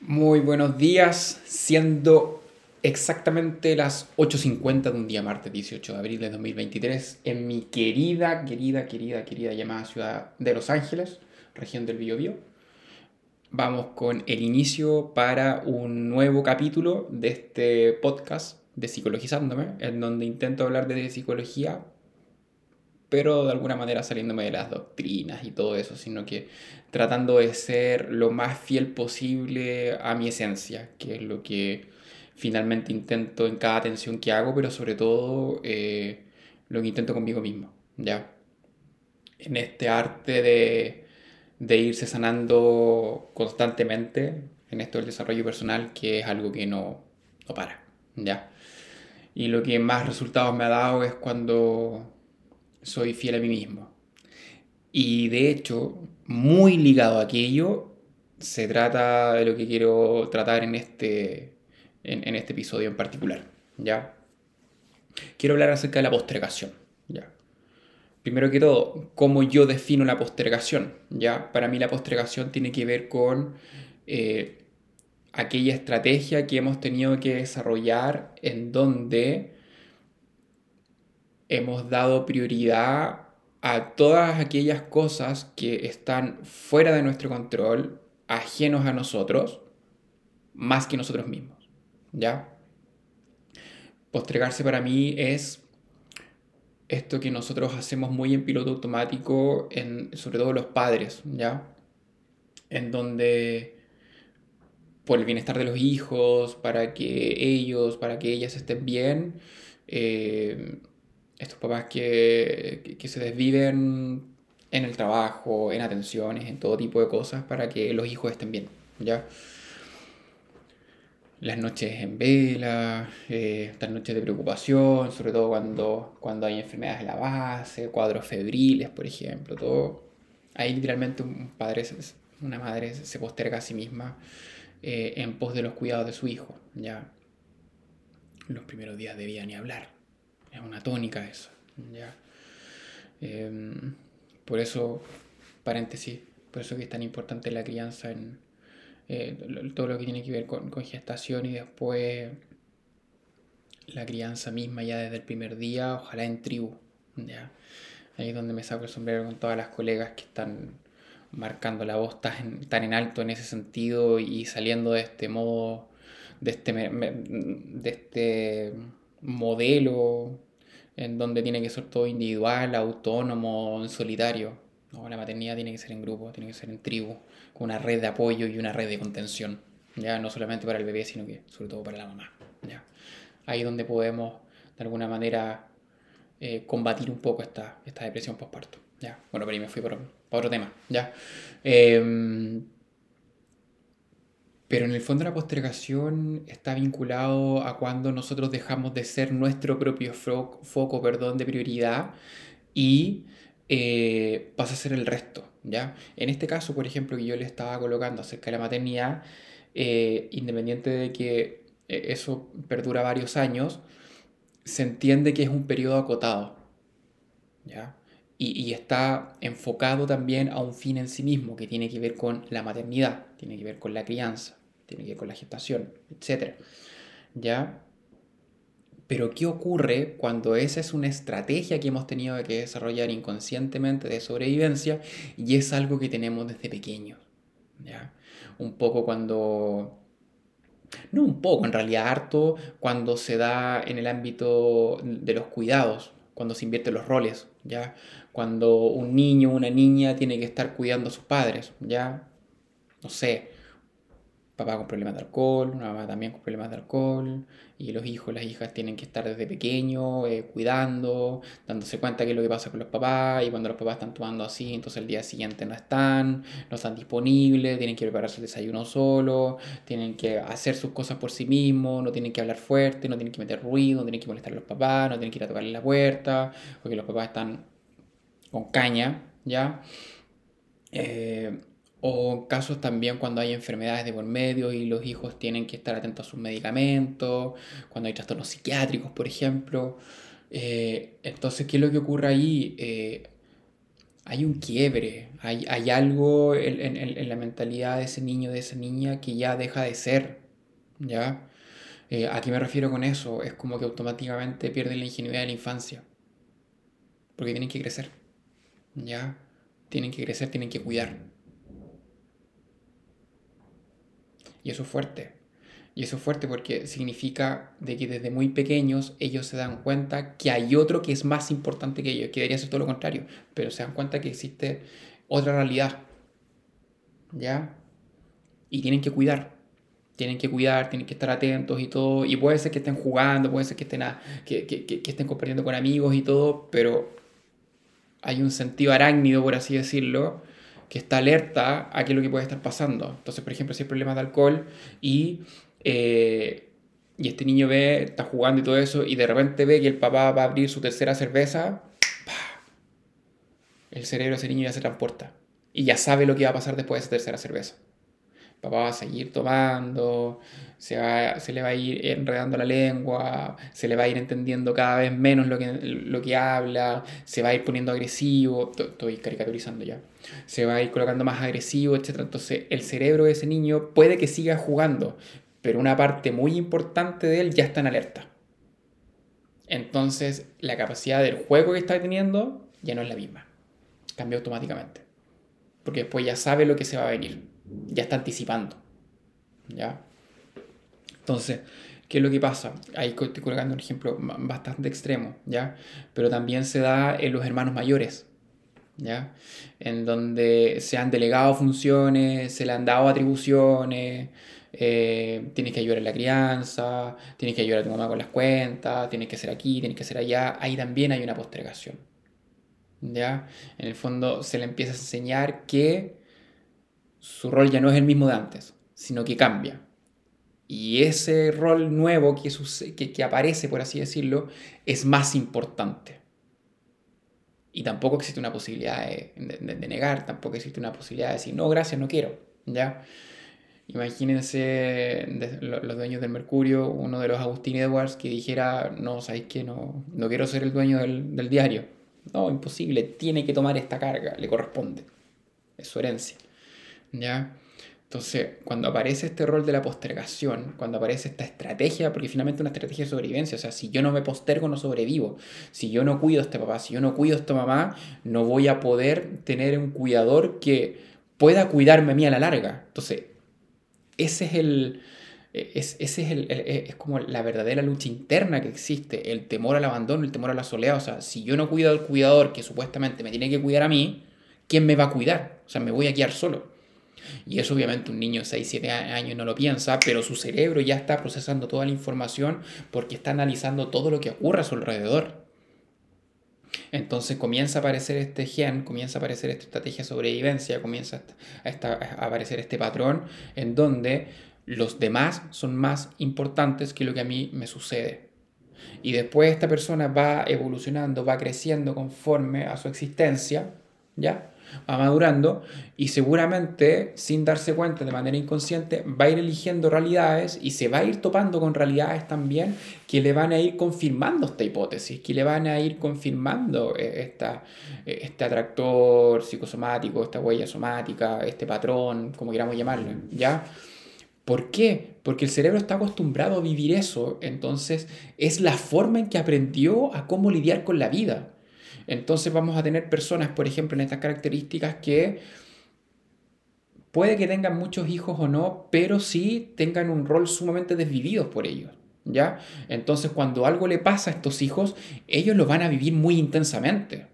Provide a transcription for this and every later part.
Muy buenos días, siendo exactamente las 8.50 de un día martes 18 de abril de 2023 en mi querida, querida, querida, querida llamada ciudad de Los Ángeles, región del Biobío. Vamos con el inicio para un nuevo capítulo de este podcast de Psicologizándome, en donde intento hablar de psicología pero de alguna manera saliéndome de las doctrinas y todo eso, sino que tratando de ser lo más fiel posible a mi esencia, que es lo que finalmente intento en cada atención que hago, pero sobre todo eh, lo que intento conmigo mismo, ¿ya? En este arte de, de irse sanando constantemente, en esto del desarrollo personal, que es algo que no, no para, ¿ya? Y lo que más resultados me ha dado es cuando soy fiel a mí mismo. Y de hecho, muy ligado a aquello, se trata de lo que quiero tratar en este, en, este episodio en particular. ¿ya? Quiero hablar acerca de la postergación. ¿ya? Primero que todo, cómo yo defino la postergación. ¿ya? Para mí la postergación tiene que ver con eh, aquella estrategia que hemos tenido que desarrollar en donde hemos dado prioridad a todas aquellas cosas que están fuera de nuestro control, ajenos a nosotros, más que nosotros mismos. ¿Ya? Postregarse para mí es esto que nosotros hacemos muy en piloto automático, en, sobre todo los padres, ¿ya? En donde por el bienestar de los hijos, para que ellos, para que ellas estén bien, eh, estos papás que, se desviven en el trabajo, en atenciones, en todo tipo de cosas para que los hijos estén bien, ¿ya? Las noches en vela, eh, noches de preocupación, sobre todo cuando, cuando hay enfermedades en la base, cuadros febriles, por ejemplo, todo. Ahí literalmente un padre, una madre se posterga a sí misma eh, en pos de los cuidados de su hijo, ¿ya? Los primeros días debía ni hablar es una tónica eso. ¿ya? Em, por eso, paréntesis, por eso que es tan importante la crianza en eh, todo lo que tiene que ver con, gestación y después la crianza misma ya desde el primer día, ojalá en tribu. ¿ya? Ahí es donde me saco el sombrero con todas las colegas que están marcando la voz tan, tan en alto en ese sentido y saliendo de este modo, de este, de este modelo en donde tiene que ser todo individual, autónomo, en solitario. No, la maternidad tiene que ser en grupo, tiene que ser en tribu, con una red de apoyo y una red de contención. Ya no solamente para el bebé, sino que sobre todo para la mamá. ¿ya? Ahí donde podemos, de alguna manera, eh, combatir un poco esta, esta depresión postparto. ¿ya? Bueno, pero ahí me fui por, por otro tema. ¿ya? Eh, pero en el fondo la postergación está vinculado a cuando nosotros dejamos de ser nuestro propio foco perdón, de prioridad y eh, pasa a ser el resto. ¿ya? En este caso, por ejemplo, que yo le estaba colocando acerca de la maternidad, eh, independiente de que eh, eso perdura varios años, se entiende que es un periodo acotado. ¿ya? Y, y, está enfocado también a un fin en sí mismo, que tiene que ver con la maternidad, tiene que ver con la crianza tiene que ver con la gestación, etc. ¿Ya? Pero ¿qué ocurre cuando esa es una estrategia que hemos tenido que desarrollar inconscientemente de sobrevivencia y es algo que tenemos desde pequeños? ¿Ya? Un poco cuando... No un poco, en realidad harto cuando se da en el ámbito de los cuidados, cuando se invierten los roles, ¿ya? Cuando un niño o una niña tiene que estar cuidando a sus padres, ¿ya? No sé, papá con problemas de alcohol, una mamá también con problemas de alcohol, y los hijos, las hijas tienen que estar desde pequeño eh, cuidando, dándose cuenta qué es lo que pasa con los papás, y cuando los papás están tomando así, entonces el día siguiente no están, no están disponibles, tienen que prepararse el desayuno solo, tienen que hacer sus cosas por sí mismos, no tienen que hablar fuerte, no tienen que meter ruido, no tienen que molestar a los papás, no tienen que ir a tocarle la puerta, porque los papás están con caña, ¿ya? Eh, o casos también cuando hay enfermedades de por medio y los hijos tienen que estar atentos a sus medicamentos, cuando hay trastornos psiquiátricos, por ejemplo. Eh, entonces, ¿qué es lo que ocurre ahí? Eh, hay un quiebre, hay, hay algo en, en, la mentalidad de ese niño, de esa niña que ya deja de ser, ¿ya? Eh, ¿A qué me refiero con eso? Es como que automáticamente pierden la ingenuidad de la infancia, porque tienen que crecer, ¿ya? Tienen que crecer, tienen que cuidar. Y eso es fuerte. Y eso es fuerte porque significa de que desde muy pequeños ellos se dan cuenta que hay otro que es más importante que ellos, que debería ser todo lo contrario, pero se dan cuenta que existe otra realidad. ¿Ya? Y tienen que cuidar. Tienen que cuidar, tienen que estar atentos y todo. Y puede ser que estén jugando, puede ser que estén, que, que, que estén compartiendo con amigos y todo, pero hay un sentido arácnido, por así decirlo, que está alerta a qué es lo que puede estar pasando. Entonces, por ejemplo, si hay problemas de alcohol y eh, y este niño ve, está jugando y todo eso, y de repente ve que el papá va a abrir su tercera cerveza, el cerebro de ese niño ya se transporta. Y ya sabe lo que va a pasar después de esa tercera cerveza. Papá va a seguir tomando, se, va, se le va a ir enredando la lengua, se le va a ir entendiendo cada vez menos lo que, lo que habla, se va a ir poniendo agresivo, estoy caricaturizando ya, se va a ir colocando más agresivo, etc. Entonces el cerebro de ese niño puede que siga jugando, pero una parte muy importante de él ya está en alerta. Entonces, la capacidad del juego que está teniendo ya no es la misma. Cambia automáticamente. Porque después ya sabe lo que se va a venir. Ya está anticipando. ¿Ya? Entonces, ¿qué es lo que pasa? Ahí estoy colocando un ejemplo bastante extremo, ¿ya? Pero también se da en los hermanos mayores, ¿ya? En donde se han delegado funciones, se le han dado atribuciones, eh, tienes que ayudar en la crianza, tienes que ayudar a tu mamá con las cuentas, tienes que ser aquí, tienes que ser allá, ahí también hay una postergación. ¿Ya? En el fondo se le empieza a enseñar que su rol ya no es el mismo de antes, sino que cambia. Y ese rol nuevo que, que, aparece, por así decirlo, es más importante. Y tampoco existe una posibilidad de, de, negar, tampoco existe una posibilidad de decir, no, gracias, no quiero. ¿Ya? Imagínense los dueños del Mercurio, uno de los Agustín Edwards que dijera, no, ¿sabéis que no, no quiero ser el dueño del, diario? No, imposible, tiene que tomar esta carga, le corresponde. Es su herencia. ¿Ya? Entonces, cuando aparece este rol de la postergación, cuando aparece esta estrategia, porque finalmente es una estrategia de sobrevivencia, o sea, si yo no me postergo, no sobrevivo. Si yo no cuido a este papá, si yo no cuido a esta mamá, no voy a poder tener un cuidador que pueda cuidarme a mí a la larga. Entonces, ese es el... Es, ese es, el, es como la verdadera lucha interna que existe, el temor al abandono, el temor a la soledad. O sea, si yo no cuido al cuidador que supuestamente me tiene que cuidar a mí, ¿quién me va a cuidar? O sea, me voy a quedar solo. Y eso obviamente un niño de 6, 7 años no lo piensa, pero su cerebro ya está procesando toda la información porque está analizando todo lo que ocurre a su alrededor. Entonces comienza a aparecer este gen, comienza a aparecer esta estrategia de sobrevivencia, comienza a, aparecer este patrón en donde los demás son más importantes que lo que a mí me sucede. Y después esta persona va evolucionando, va creciendo conforme a su existencia, ¿ya? Va madurando y seguramente sin darse cuenta de manera inconsciente va a ir eligiendo realidades y se va a ir topando con realidades también que le van a ir confirmando esta hipótesis, que le van a ir confirmando eh, esta, eh, este atractor psicosomático, esta huella somática, este patrón, como queramos llamarlo, ¿ya? ¿Por qué? Porque el cerebro está acostumbrado a vivir eso, entonces es la forma en que aprendió a cómo lidiar con la vida. Entonces vamos a tener personas, por ejemplo, en estas características que puede que tengan muchos hijos o no, pero sí tengan un rol sumamente desvivido por ellos. ¿Ya? Entonces, cuando algo le pasa a estos hijos, ellos lo van a vivir muy intensamente.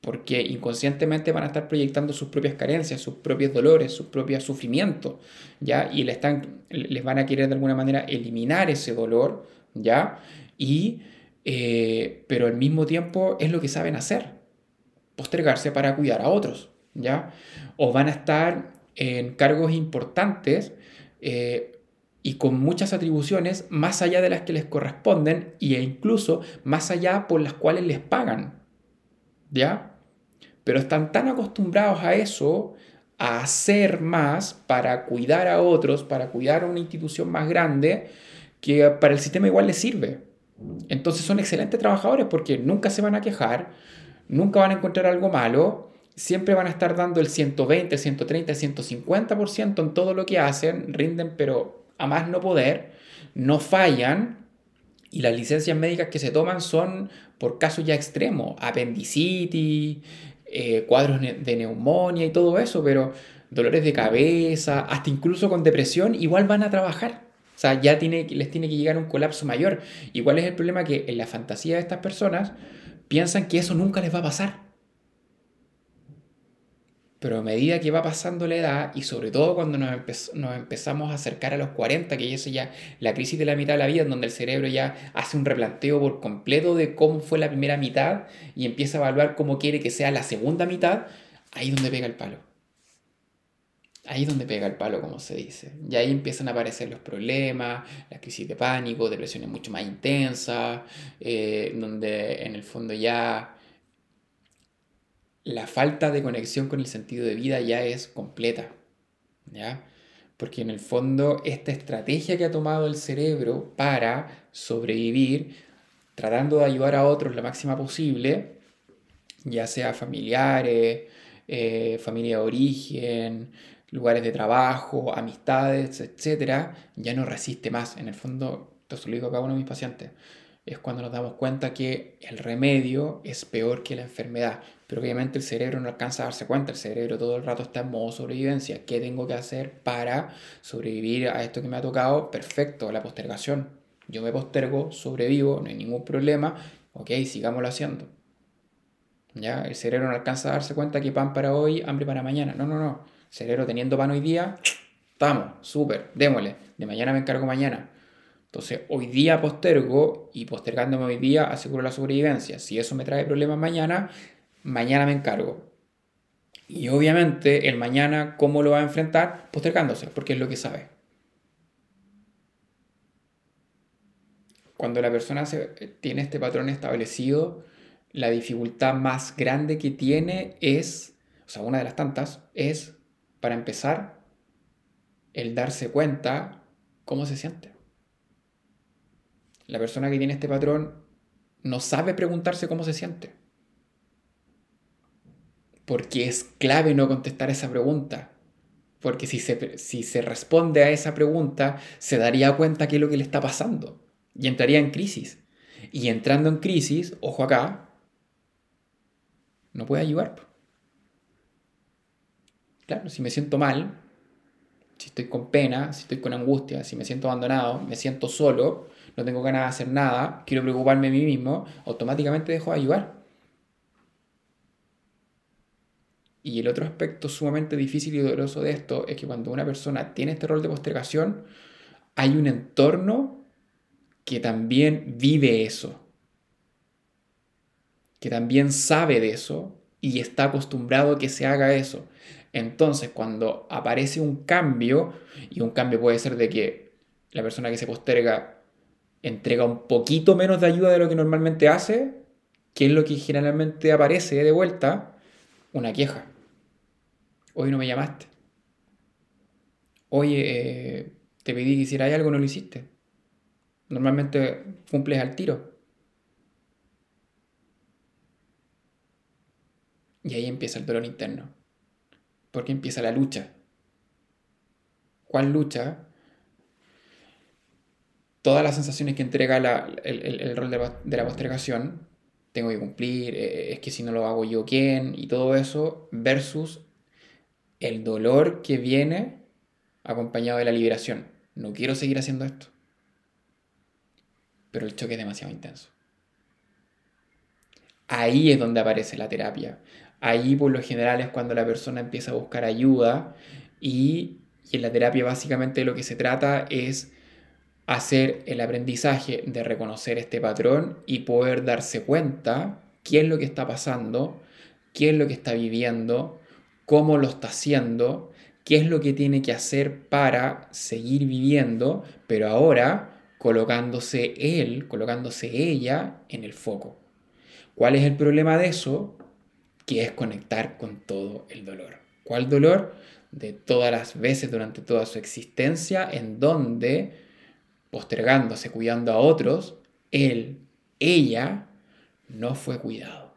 Porque inconscientemente van a estar proyectando sus propias carencias, sus propios dolores, sus propios sufrimientos, ¿ya? Y le están, les van a querer de alguna manera eliminar ese dolor, ¿ya? Y eh, pero al mismo tiempo es lo que saben hacer, postergarse para cuidar a otros, ¿ya? O van a estar en cargos importantes eh, y con muchas atribuciones más allá de las que les corresponden e incluso más allá por las cuales les pagan, ¿ya? Pero están tan acostumbrados a eso, a hacer más para cuidar a otros, para cuidar a una institución más grande, que para el sistema igual les sirve. Entonces son excelentes trabajadores porque nunca se van a quejar, nunca van a encontrar algo malo, siempre van a estar dando el 120, el 130, el 150% en todo lo que hacen, rinden pero a más no poder, no fallan y las licencias médicas que se toman son por casos ya extremos, apendicitis, eh, cuadros de neumonía y todo eso, pero dolores de cabeza, hasta incluso con depresión, igual van a trabajar. O sea, ya tiene, les tiene que llegar un colapso mayor. Igual es el problema que en la fantasía de estas personas piensan que eso nunca les va a pasar. Pero a medida que va pasando la edad, y sobre todo cuando nos, empezamos a acercar a los 40, que eso ya la crisis de la mitad de la vida, en donde el cerebro ya hace un replanteo por completo de cómo fue la primera mitad y empieza a evaluar cómo quiere que sea la segunda mitad, ahí es donde pega el palo. Ahí es donde pega el palo, como se dice. Y ahí empiezan a aparecer los problemas, la crisis de pánico, depresiones mucho más intensas, eh, donde en el fondo ya la falta de conexión con el sentido de vida ya es completa. ¿Ya? Porque en el fondo esta estrategia que ha tomado el cerebro para sobrevivir, tratando de ayudar a otros la máxima posible, ya sea familiares, eh, familia de origen, lugares de trabajo, amistades, etc., ya no resiste más. En el fondo, esto lo digo a cada uno de mis pacientes, es cuando nos damos cuenta que el remedio es peor que la enfermedad. Pero obviamente el cerebro no alcanza a darse cuenta, el cerebro todo el rato está en modo sobrevivencia. ¿Qué tengo que hacer para sobrevivir a esto que me ha tocado? Perfecto, la postergación. Yo me postergo, sobrevivo, no hay ningún problema. Ok, sigámoslo haciendo. ¿Ya? El cerebro no alcanza a darse cuenta que pan para hoy, hambre para mañana. No, no, no. Cerebro teniendo pan hoy día, estamos, súper, démosle. De mañana me encargo mañana. Entonces, hoy día postergo y postergándome hoy día aseguro la sobrevivencia. Si eso me trae problemas mañana, mañana me encargo. Y obviamente el mañana, ¿cómo lo va a enfrentar? Postergándose, porque es lo que sabe. Cuando la persona tiene este patrón establecido, la dificultad más grande que tiene es, o sea, una de las tantas, es, para empezar, el darse cuenta cómo se siente. La persona que tiene este patrón no sabe preguntarse cómo se siente porque es clave no contestar esa pregunta. Porque si se, si se responde a esa pregunta, se daría cuenta qué es lo que le está pasando y entraría en crisis. Y entrando en crisis, ojo acá, no puede ayudar. Claro, si me siento mal, si estoy con pena, si estoy con angustia, si me siento abandonado, me siento solo, no tengo ganas de hacer nada, quiero preocuparme de mí mismo, automáticamente dejo de ayudar. Y el otro aspecto sumamente difícil y doloroso de esto es que cuando una persona tiene este rol de postergación, hay un entorno que también vive eso, que también sabe de eso y está acostumbrado a que se haga eso. Entonces, cuando aparece un cambio, y un cambio puede ser de que la persona que se posterga entrega un poquito menos de ayuda de lo que normalmente hace, que es lo que generalmente aparece de vuelta, una queja. Hoy no me llamaste. Oye, eh, te pedí que hiciera algo, no lo hiciste. Normalmente cumples al tiro. Y ahí empieza el dolor interno. Porque empieza la lucha. ¿Cuál lucha? Todas las sensaciones que entrega el, rol de, de, la postergación, tengo que cumplir, eh, es que si no lo hago yo, ¿quién? Y todo eso, versus el dolor que viene acompañado de la liberación. No quiero seguir haciendo esto. Pero el choque es demasiado intenso. Ahí es donde aparece la terapia. Ahí por lo general es cuando la persona empieza a buscar ayuda y, en la terapia básicamente lo que se trata es hacer el aprendizaje de reconocer este patrón y poder darse cuenta qué es lo que está pasando, qué es lo que está viviendo, cómo lo está haciendo, qué es lo que tiene que hacer para seguir viviendo, pero ahora colocándose él, colocándose ella en el foco. ¿Cuál es el problema de eso? Que es conectar con todo el dolor. ¿Cuál dolor? De todas las veces durante toda su existencia en donde, postergándose, cuidando a otros, él, ella, no fue cuidado.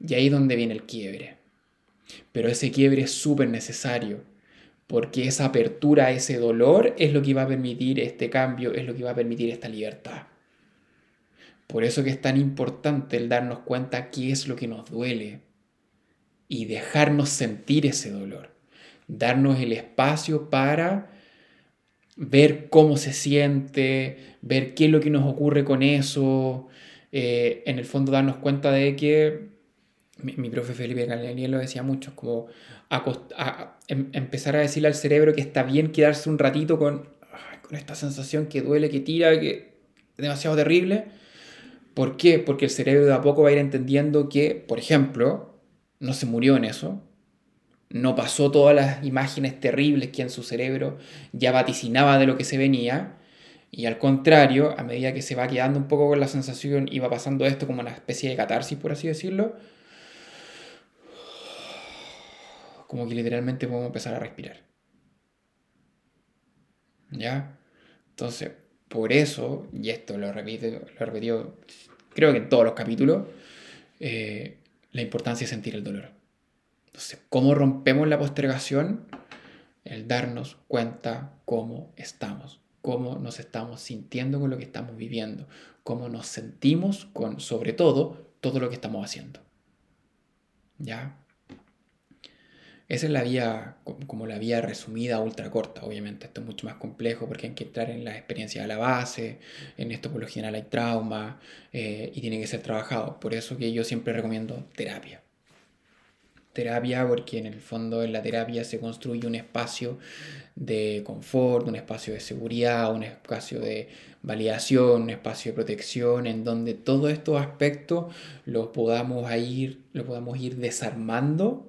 Y ahí es donde viene el quiebre. Pero ese quiebre es súper necesario, porque esa apertura a ese dolor es lo que va a permitir este cambio, es lo que va a permitir esta libertad. Por eso que es tan importante el darnos cuenta qué es lo que nos duele y dejarnos sentir ese dolor, darnos el espacio para ver cómo se siente, ver qué es lo que nos ocurre con eso, eh, en el fondo darnos cuenta de que mi, profe Felipe Galenier lo decía mucho, como em, empezar a decirle al cerebro que está bien quedarse un ratito con, con esta sensación que duele, que tira, que es demasiado terrible. ¿Por qué? Porque el cerebro de a poco va a ir entendiendo que, por ejemplo, no se murió en eso, no pasó todas las imágenes terribles que en su cerebro ya vaticinaba de lo que se venía, y al contrario, a medida que se va quedando un poco con la sensación y va pasando esto como una especie de catarsis, por así decirlo, como que literalmente podemos empezar a respirar. ¿Ya? Entonces, por eso, y esto lo repito, lo creo que en todos los capítulos, eh, la importancia de sentir el dolor. Entonces, ¿cómo rompemos la postergación? El darnos cuenta cómo estamos, cómo nos estamos sintiendo con lo que estamos viviendo, cómo nos sentimos con, sobre todo, todo lo que estamos haciendo. ¿Ya? Esa es la vía, como la vía resumida ultra corta, obviamente. Esto es mucho más complejo porque hay que entrar en la experiencia de la base, en esto por lo general hay trauma eh, y tiene que ser trabajado. Por eso que yo siempre recomiendo terapia. Terapia porque en el fondo en la terapia se construye un espacio de confort, un espacio de seguridad, un espacio de validación, un espacio de protección, en donde todos estos aspectos los podamos ir, los podamos ir desarmando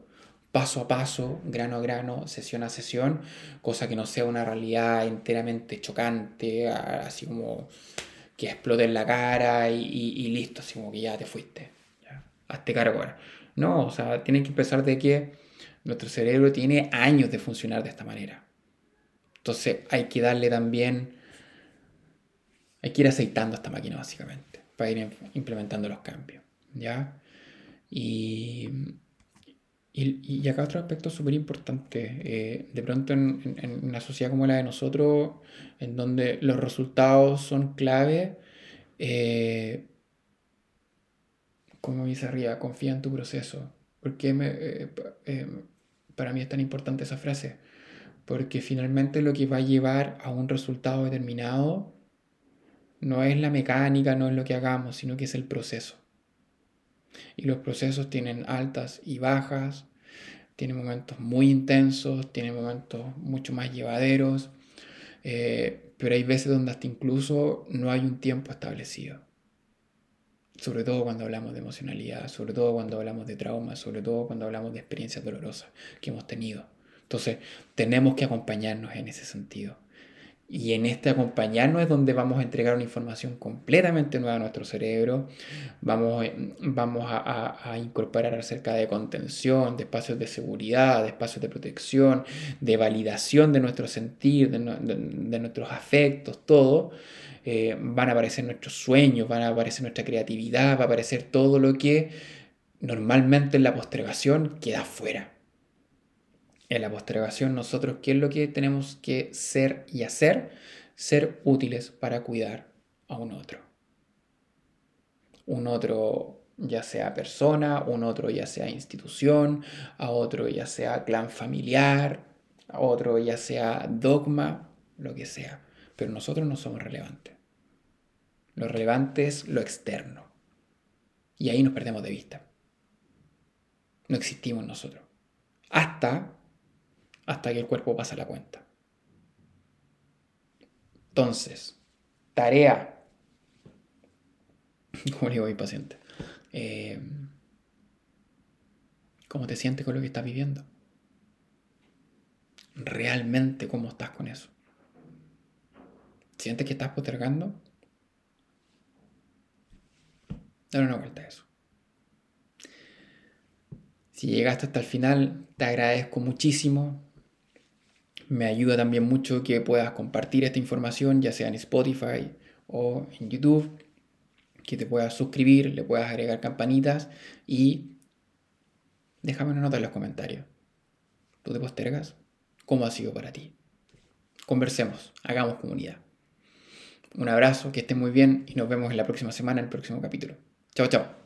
paso a paso, grano a grano, sesión a sesión, cosa que no sea una realidad enteramente chocante, así como que explote en la cara y, listo, así como que ya te fuiste, ya, hazte cargo ahora. No, o sea, tienen que empezar de que nuestro cerebro tiene años de funcionar de esta manera. Entonces hay que darle también, hay que ir aceitando esta máquina básicamente, para ir implementando los cambios, ¿ya? Y y, acá otro aspecto súper importante, eh, de pronto en, una sociedad como la de nosotros, en donde los resultados son clave, eh, como dice arriba, confía en tu proceso. ¿Por qué me, eh, para mí es tan importante esa frase? Porque finalmente lo que va a llevar a un resultado determinado no es la mecánica, no es lo que hagamos, sino que es el proceso. Y los procesos tienen altas y bajas, tienen momentos muy intensos, tienen momentos mucho más llevaderos, eh, pero hay veces donde hasta incluso no hay un tiempo establecido. Sobre todo cuando hablamos de emocionalidad, sobre todo cuando hablamos de trauma, sobre todo cuando hablamos de experiencias dolorosas que hemos tenido. Entonces, tenemos que acompañarnos en ese sentido. Y en este acompañarnos es donde vamos a entregar una información completamente nueva a nuestro cerebro. Vamos, eh, vamos a, incorporar acerca de contención, de espacios de seguridad, de espacios de protección, de validación de nuestro sentir, de, nuestros afectos, todo. Eh, van a aparecer nuestros sueños, van a aparecer nuestra creatividad, va a aparecer todo lo que normalmente en la postergación queda fuera en la postergación nosotros qué es lo que tenemos que ser y hacer, ser útiles para cuidar a un otro. Un otro ya sea persona, un otro ya sea institución, a otro ya sea clan familiar, a otro ya sea dogma, lo que sea. Pero nosotros no somos relevantes. Lo relevante es lo externo. Y ahí nos perdemos de vista. No existimos nosotros. Hasta hasta que el cuerpo pasa la cuenta. Entonces, tarea, como digo mi paciente, eh, ¿cómo te sientes con lo que estás viviendo? ¿Realmente cómo estás con eso? ¿Sientes que estás postergando? Dale una vuelta a eso. Si llegaste hasta el final, te agradezco muchísimo me ayuda también mucho que puedas compartir esta información, ya sea en Spotify o en YouTube, que te puedas suscribir, le puedas agregar campanitas y Déjame una nota en los comentarios. ¿Tú te postergas? ¿Cómo ha sido para ti? Conversemos, hagamos comunidad. Un abrazo, que estén muy bien y nos vemos en la próxima semana en el próximo capítulo. Chao, chao.